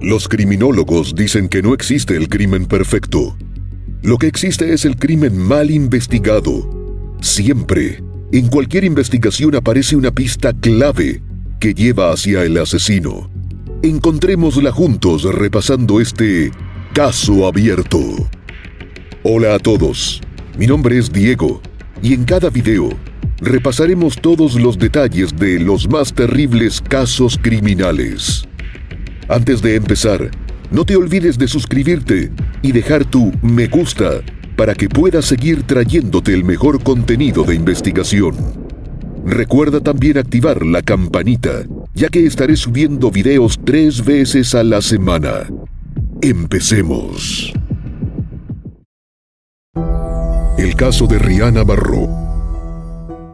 Los criminólogos dicen que no existe el crimen perfecto. Lo que existe es el crimen mal investigado. Siempre, en cualquier investigación aparece una pista clave que lleva hacia el asesino. Encontrémosla juntos repasando este caso abierto. Hola a todos, mi nombre es Diego y en cada video repasaremos todos los detalles de los más terribles casos criminales. Antes de empezar, no te olvides de suscribirte y dejar tu me gusta para que pueda seguir trayéndote el mejor contenido de investigación. Recuerda también activar la campanita, ya que estaré subiendo videos tres veces a la semana. Empecemos. El caso de Rihanna Barro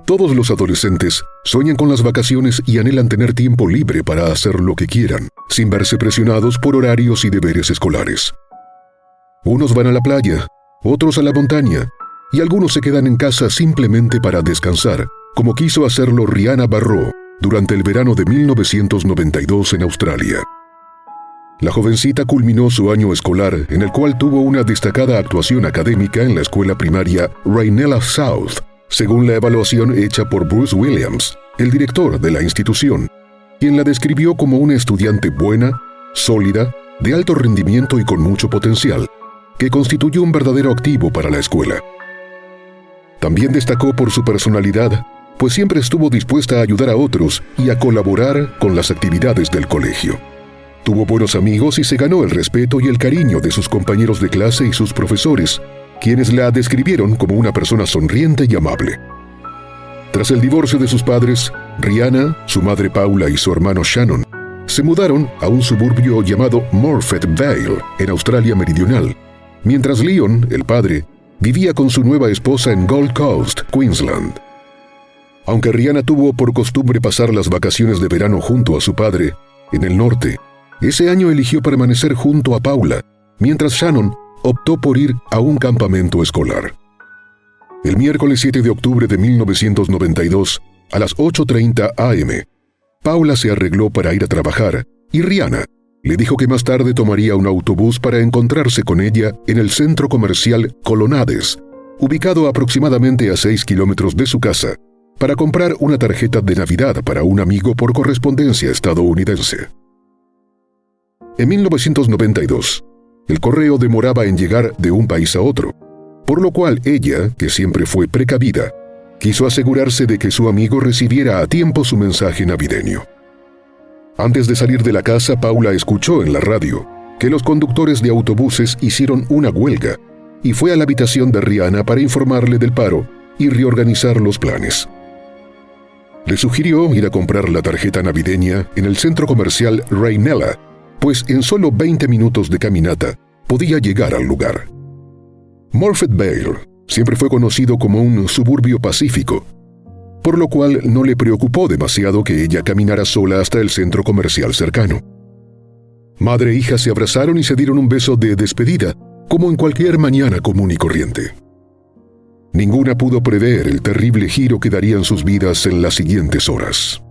todos los adolescentes sueñan con las vacaciones y anhelan tener tiempo libre para hacer lo que quieran, sin verse presionados por horarios y deberes escolares. Unos van a la playa, otros a la montaña, y algunos se quedan en casa simplemente para descansar, como quiso hacerlo Rihanna Barro durante el verano de 1992 en Australia. La jovencita culminó su año escolar, en el cual tuvo una destacada actuación académica en la escuela primaria Rainella South, según la evaluación hecha por Bruce Williams, el director de la institución, quien la describió como una estudiante buena, sólida, de alto rendimiento y con mucho potencial, que constituyó un verdadero activo para la escuela. También destacó por su personalidad, pues siempre estuvo dispuesta a ayudar a otros y a colaborar con las actividades del colegio. Tuvo buenos amigos y se ganó el respeto y el cariño de sus compañeros de clase y sus profesores, quienes la describieron como una persona sonriente y amable. Tras el divorcio de sus padres, Rihanna, su madre Paula y su hermano Shannon se mudaron a un suburbio llamado Morfett Vale, en Australia Meridional, mientras Leon, el padre, vivía con su nueva esposa en Gold Coast, Queensland. Aunque Rihanna tuvo por costumbre pasar las vacaciones de verano junto a su padre, en el norte, ese año eligió permanecer junto a Paula, mientras Shannon optó por ir a un campamento escolar. El miércoles 7 de octubre de 1992, a las 8.30 am, Paula se arregló para ir a trabajar y Rihanna le dijo que más tarde tomaría un autobús para encontrarse con ella en el centro comercial Colonades, ubicado aproximadamente a 6 kilómetros de su casa, para comprar una tarjeta de Navidad para un amigo por correspondencia estadounidense. En 1992, el correo demoraba en llegar de un país a otro, por lo cual ella, que siempre fue precavida, quiso asegurarse de que su amigo recibiera a tiempo su mensaje navideño. Antes de salir de la casa, Paula escuchó en la radio que los conductores de autobuses hicieron una huelga y fue a la habitación de Rihanna para informarle del paro y reorganizar los planes. Le sugirió ir a comprar la tarjeta navideña en el centro comercial Rainella, pues en solo 20 minutos de caminata podía llegar al lugar. Morfett Vale siempre fue conocido como un suburbio pacífico, por lo cual no le preocupó demasiado que ella caminara sola hasta el centro comercial cercano. Madre e hija se abrazaron y se dieron un beso de despedida, como en cualquier mañana común y corriente. Ninguna pudo prever el terrible giro que darían sus vidas en las siguientes horas.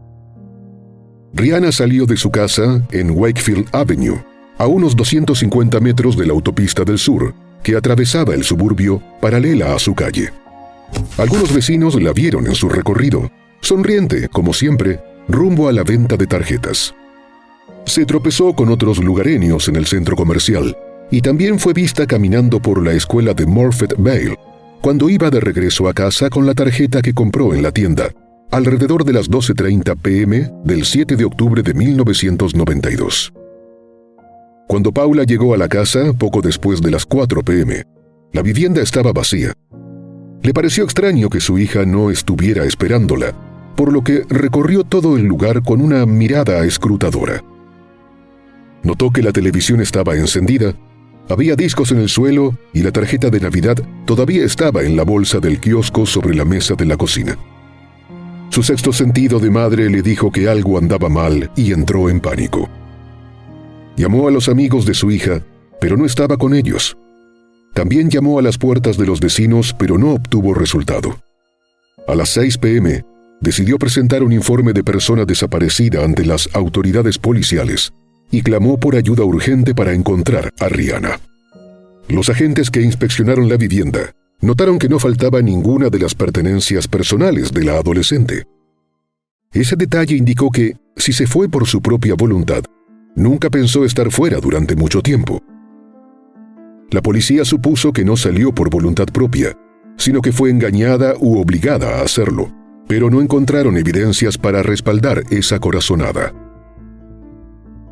Rihanna salió de su casa en Wakefield Avenue, a unos 250 metros de la autopista del sur, que atravesaba el suburbio paralela a su calle. Algunos vecinos la vieron en su recorrido, sonriente, como siempre, rumbo a la venta de tarjetas. Se tropezó con otros lugareños en el centro comercial y también fue vista caminando por la escuela de Morfett Vale cuando iba de regreso a casa con la tarjeta que compró en la tienda, alrededor de las 12.30 pm del 7 de octubre de 1992. Cuando Paula llegó a la casa, poco después de las 4 pm, la vivienda estaba vacía. Le pareció extraño que su hija no estuviera esperándola, por lo que recorrió todo el lugar con una mirada escrutadora. Notó que la televisión estaba encendida, había discos en el suelo y la tarjeta de Navidad todavía estaba en la bolsa del kiosco sobre la mesa de la cocina. Su sexto sentido de madre le dijo que algo andaba mal y entró en pánico. Llamó a los amigos de su hija, pero no estaba con ellos. También llamó a las puertas de los vecinos, pero no obtuvo resultado. A las 6 pm, decidió presentar un informe de persona desaparecida ante las autoridades policiales y clamó por ayuda urgente para encontrar a Rihanna. Los agentes que inspeccionaron la vivienda notaron que no faltaba ninguna de las pertenencias personales de la adolescente. Ese detalle indicó que, si se fue por su propia voluntad, nunca pensó estar fuera durante mucho tiempo. La policía supuso que no salió por voluntad propia, sino que fue engañada u obligada a hacerlo, pero no encontraron evidencias para respaldar esa corazonada.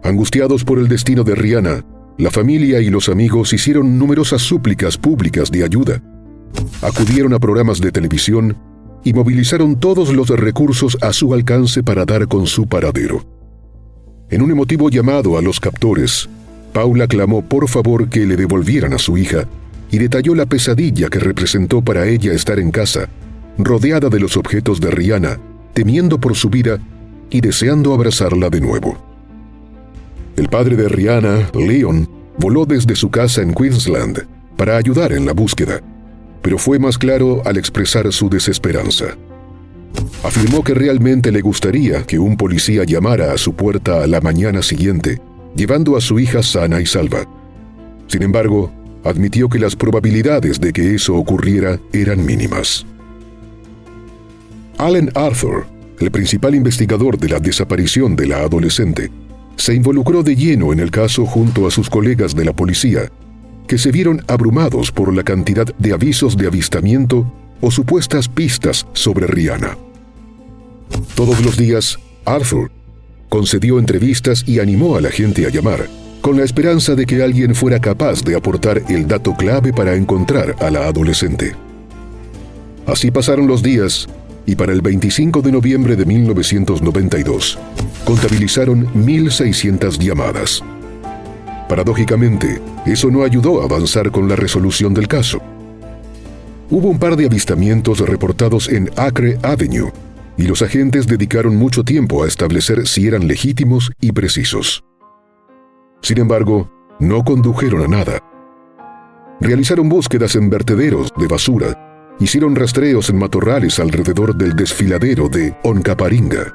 Angustiados por el destino de Rihanna, la familia y los amigos hicieron numerosas súplicas públicas de ayuda. Acudieron a programas de televisión y movilizaron todos los recursos a su alcance para dar con su paradero. En un emotivo llamado a los captores, Paula clamó por favor que le devolvieran a su hija y detalló la pesadilla que representó para ella estar en casa, rodeada de los objetos de Rihanna, temiendo por su vida y deseando abrazarla de nuevo. El padre de Rihanna, Leon, voló desde su casa en Queensland para ayudar en la búsqueda, pero fue más claro al expresar su desesperanza. Afirmó que realmente le gustaría que un policía llamara a su puerta a la mañana siguiente, llevando a su hija sana y salva. Sin embargo, admitió que las probabilidades de que eso ocurriera eran mínimas. Allen Arthur, el principal investigador de la desaparición de la adolescente, se involucró de lleno en el caso junto a sus colegas de la policía, que se vieron abrumados por la cantidad de avisos de avistamiento o supuestas pistas sobre Rihanna. Todos los días, Arthur concedió entrevistas y animó a la gente a llamar, con la esperanza de que alguien fuera capaz de aportar el dato clave para encontrar a la adolescente. Así pasaron los días y para el 25 de noviembre de 1992 contabilizaron 1.600 llamadas. Paradójicamente, eso no ayudó a avanzar con la resolución del caso. Hubo un par de avistamientos reportados en Acre Avenue y los agentes dedicaron mucho tiempo a establecer si eran legítimos y precisos. Sin embargo, no condujeron a nada. Realizaron búsquedas en vertederos de basura hicieron rastreos en matorrales alrededor del desfiladero de Oncaparinga.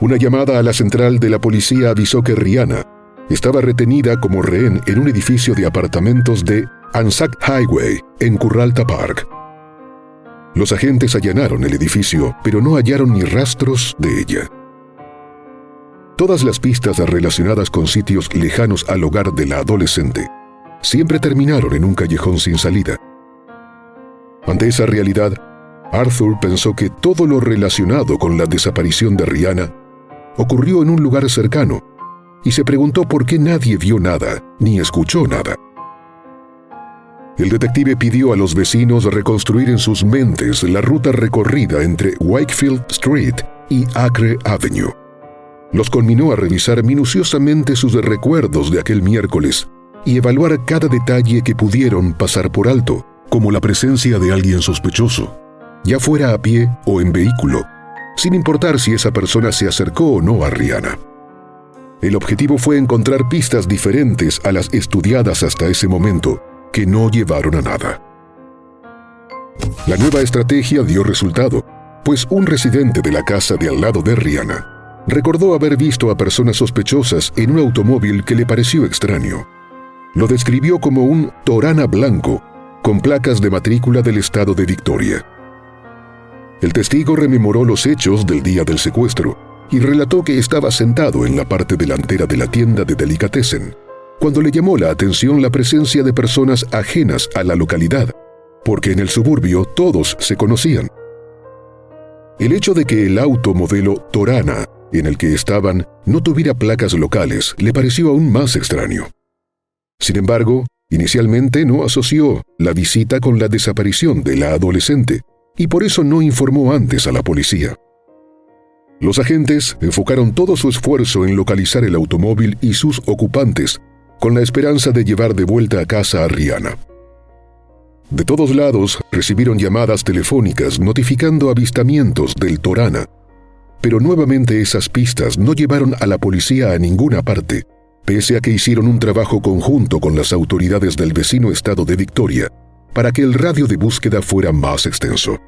Una llamada a la central de la policía avisó que Rihanna estaba retenida como rehén en un edificio de apartamentos de Anzac Highway, en Curralta Park. Los agentes allanaron el edificio, pero no hallaron ni rastros de ella. Todas las pistas relacionadas con sitios lejanos al hogar de la adolescente siempre terminaron en un callejón sin salida. Ante esa realidad, Arthur pensó que todo lo relacionado con la desaparición de Rihanna ocurrió en un lugar cercano y se preguntó por qué nadie vio nada ni escuchó nada. El detective pidió a los vecinos reconstruir en sus mentes la ruta recorrida entre Wakefield Street y Acre Avenue. Los conminó a revisar minuciosamente sus recuerdos de aquel miércoles y evaluar cada detalle que pudieron pasar por alto como la presencia de alguien sospechoso, ya fuera a pie o en vehículo, sin importar si esa persona se acercó o no a Rihanna. El objetivo fue encontrar pistas diferentes a las estudiadas hasta ese momento, que no llevaron a nada. La nueva estrategia dio resultado, pues un residente de la casa de al lado de Rihanna recordó haber visto a personas sospechosas en un automóvil que le pareció extraño. Lo describió como un Torana blanco con placas de matrícula del estado de Victoria. El testigo rememoró los hechos del día del secuestro y relató que estaba sentado en la parte delantera de la tienda de delicatessen, cuando le llamó la atención la presencia de personas ajenas a la localidad, porque en el suburbio todos se conocían. El hecho de que el auto modelo Torana en el que estaban no tuviera placas locales le pareció aún más extraño. Sin embargo, inicialmente no asoció la visita con la desaparición de la adolescente y por eso no informó antes a la policía. Los agentes enfocaron todo su esfuerzo en localizar el automóvil y sus ocupantes con la esperanza de llevar de vuelta a casa a Rihanna. De todos lados recibieron llamadas telefónicas notificando avistamientos del Torana, pero nuevamente esas pistas no llevaron a la policía a ninguna parte, pese a que hicieron un trabajo conjunto con las autoridades del vecino estado de Victoria para que el radio de búsqueda fuera más extenso.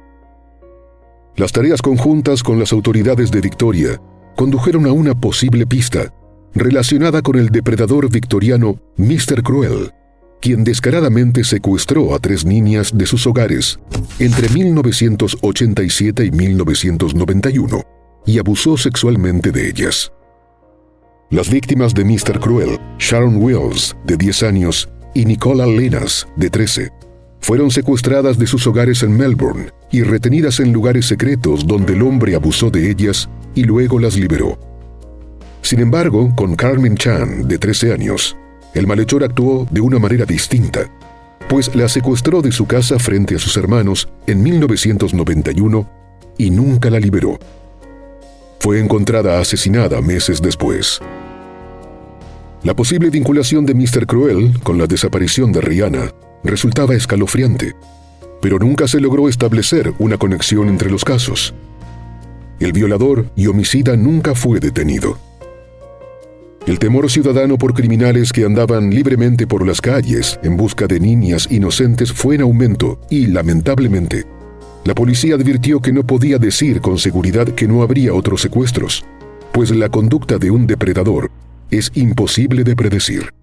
Las tareas conjuntas con las autoridades de Victoria condujeron a una posible pista relacionada con el depredador victoriano Mr. Cruel, quien descaradamente secuestró a tres niñas de sus hogares entre 1987 y 1991 y abusó sexualmente de ellas. Las víctimas de Mr. Cruel, Sharon Wells, de 10 años, y Nicola Lenas, de 13, fueron secuestradas de sus hogares en Melbourne y retenidas en lugares secretos donde el hombre abusó de ellas y luego las liberó. Sin embargo, con Carmen Chan, de 13 años, el malhechor actuó de una manera distinta, pues la secuestró de su casa frente a sus hermanos en 1991 y nunca la liberó. Fue encontrada asesinada meses después. La posible vinculación de Mr. Cruel con la desaparición de Rihanna resultaba escalofriante, pero nunca se logró establecer una conexión entre los casos. El violador y homicida nunca fue detenido. El temor ciudadano por criminales que andaban libremente por las calles en busca de niñas inocentes fue en aumento y, lamentablemente, la policía advirtió que no podía decir con seguridad que no habría otros secuestros, pues la conducta de un depredador es imposible de predecir.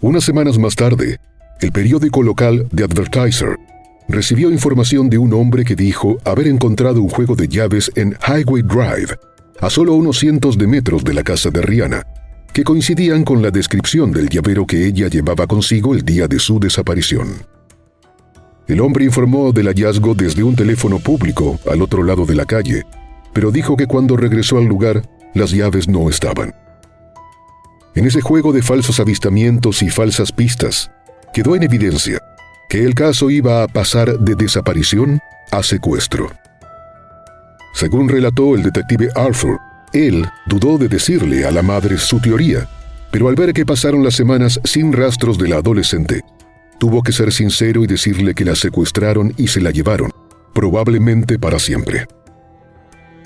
Unas semanas más tarde, el periódico local The Advertiser recibió información de un hombre que dijo haber encontrado un juego de llaves en Highway Drive, a solo unos cientos de metros de la casa de Rihanna, que coincidían con la descripción del llavero que ella llevaba consigo el día de su desaparición. El hombre informó del hallazgo desde un teléfono público al otro lado de la calle, pero dijo que cuando regresó al lugar, las llaves no estaban. En ese juego de falsos avistamientos y falsas pistas, quedó en evidencia que el caso iba a pasar de desaparición a secuestro. Según relató el detective Arthur, él dudó de decirle a la madre su teoría, pero al ver que pasaron las semanas sin rastros de la adolescente, tuvo que ser sincero y decirle que la secuestraron y se la llevaron, probablemente para siempre.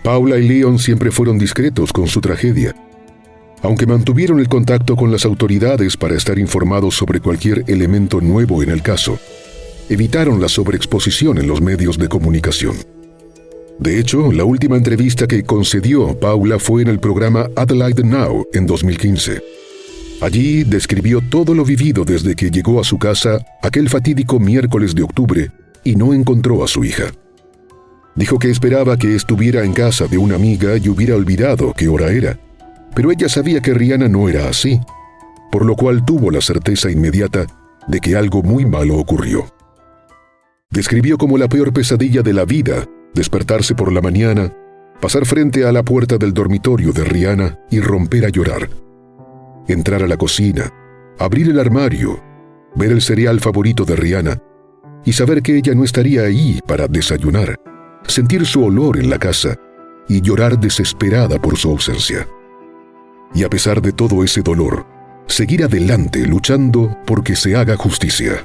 Paula y Leon siempre fueron discretos con su tragedia, aunque mantuvieron el contacto con las autoridades para estar informados sobre cualquier elemento nuevo en el caso, evitaron la sobreexposición en los medios de comunicación. De hecho, la última entrevista que concedió Paula fue en el programa Adelaide Now en 2015. Allí describió todo lo vivido desde que llegó a su casa aquel fatídico miércoles de octubre y no encontró a su hija. Dijo que esperaba que estuviera en casa de una amiga y hubiera olvidado qué hora era pero ella sabía que Rihanna no era así, por lo cual tuvo la certeza inmediata de que algo muy malo ocurrió. Describió como la peor pesadilla de la vida despertarse por la mañana, pasar frente a la puerta del dormitorio de Rihanna y romper a llorar. Entrar a la cocina, abrir el armario, ver el cereal favorito de Rihanna y saber que ella no estaría ahí para desayunar, sentir su olor en la casa y llorar desesperada por su ausencia y a pesar de todo ese dolor, seguir adelante luchando porque se haga justicia.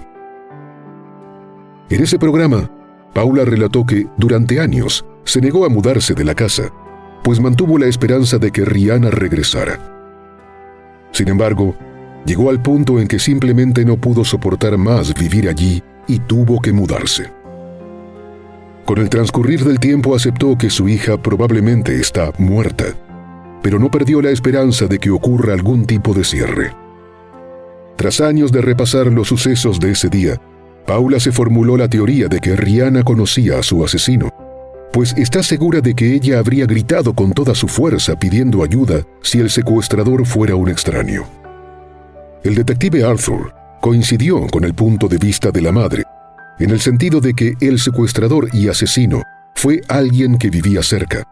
En ese programa, Paula relató que durante años se negó a mudarse de la casa, pues mantuvo la esperanza de que Rihanna regresara. Sin embargo, llegó al punto en que simplemente no pudo soportar más vivir allí y tuvo que mudarse. Con el transcurrir del tiempo aceptó que su hija probablemente está muerta pero no perdió la esperanza de que ocurra algún tipo de cierre. Tras años de repasar los sucesos de ese día, Paula se formuló la teoría de que Rihanna conocía a su asesino, pues está segura de que ella habría gritado con toda su fuerza pidiendo ayuda si el secuestrador fuera un extraño. El detective Arthur coincidió con el punto de vista de la madre, en el sentido de que el secuestrador y asesino fue alguien que vivía cerca.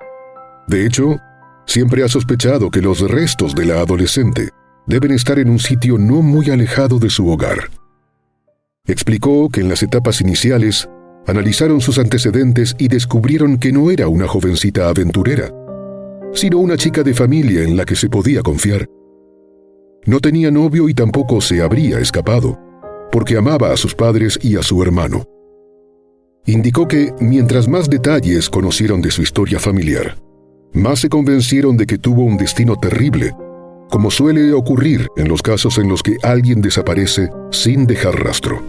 De hecho, siempre ha sospechado que los restos de la adolescente deben estar en un sitio no muy alejado de su hogar. Explicó que en las etapas iniciales Analizaron sus antecedentes y descubrieron que no era una jovencita aventurera, sino una chica de familia en la que se podía confiar. No tenía novio y tampoco se habría escapado, porque amaba a sus padres y a su hermano. Indicó que, mientras más detalles conocieron de su historia familiar, más se convencieron de que tuvo un destino terrible, como suele ocurrir en los casos en los que alguien desaparece sin dejar rastro.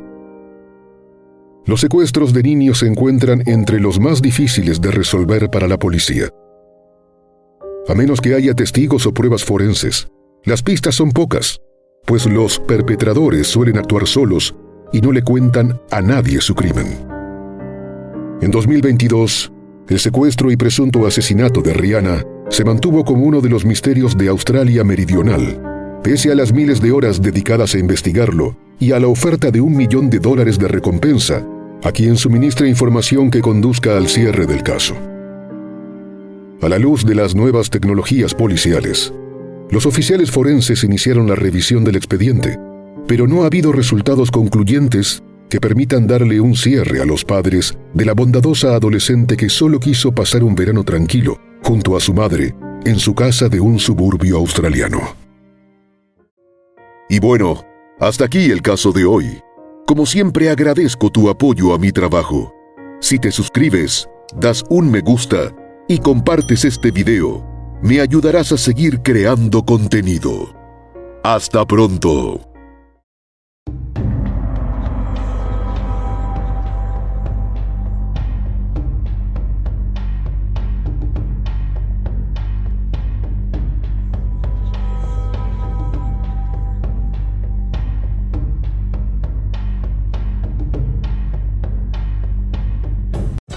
Los secuestros de niños se encuentran entre los más difíciles de resolver para la policía. A menos que haya testigos o pruebas forenses, las pistas son pocas, pues los perpetradores suelen actuar solos y no le cuentan a nadie su crimen. En 2022, el secuestro y presunto asesinato de Rihanna se mantuvo como uno de los misterios de Australia Meridional, pese a las miles de horas dedicadas a investigarlo y a la oferta de un millón de dólares de recompensa a quien suministre información que conduzca al cierre del caso. A la luz de las nuevas tecnologías policiales, los oficiales forenses iniciaron la revisión del expediente, pero no ha habido resultados concluyentes que permitan darle un cierre a los padres de la bondadosa adolescente que solo quiso pasar un verano tranquilo junto a su madre en su casa de un suburbio australiano. Y bueno, hasta aquí el caso de hoy. Como siempre agradezco tu apoyo a mi trabajo. Si te suscribes, das un me gusta y compartes este video, me ayudarás a seguir creando contenido. Hasta pronto.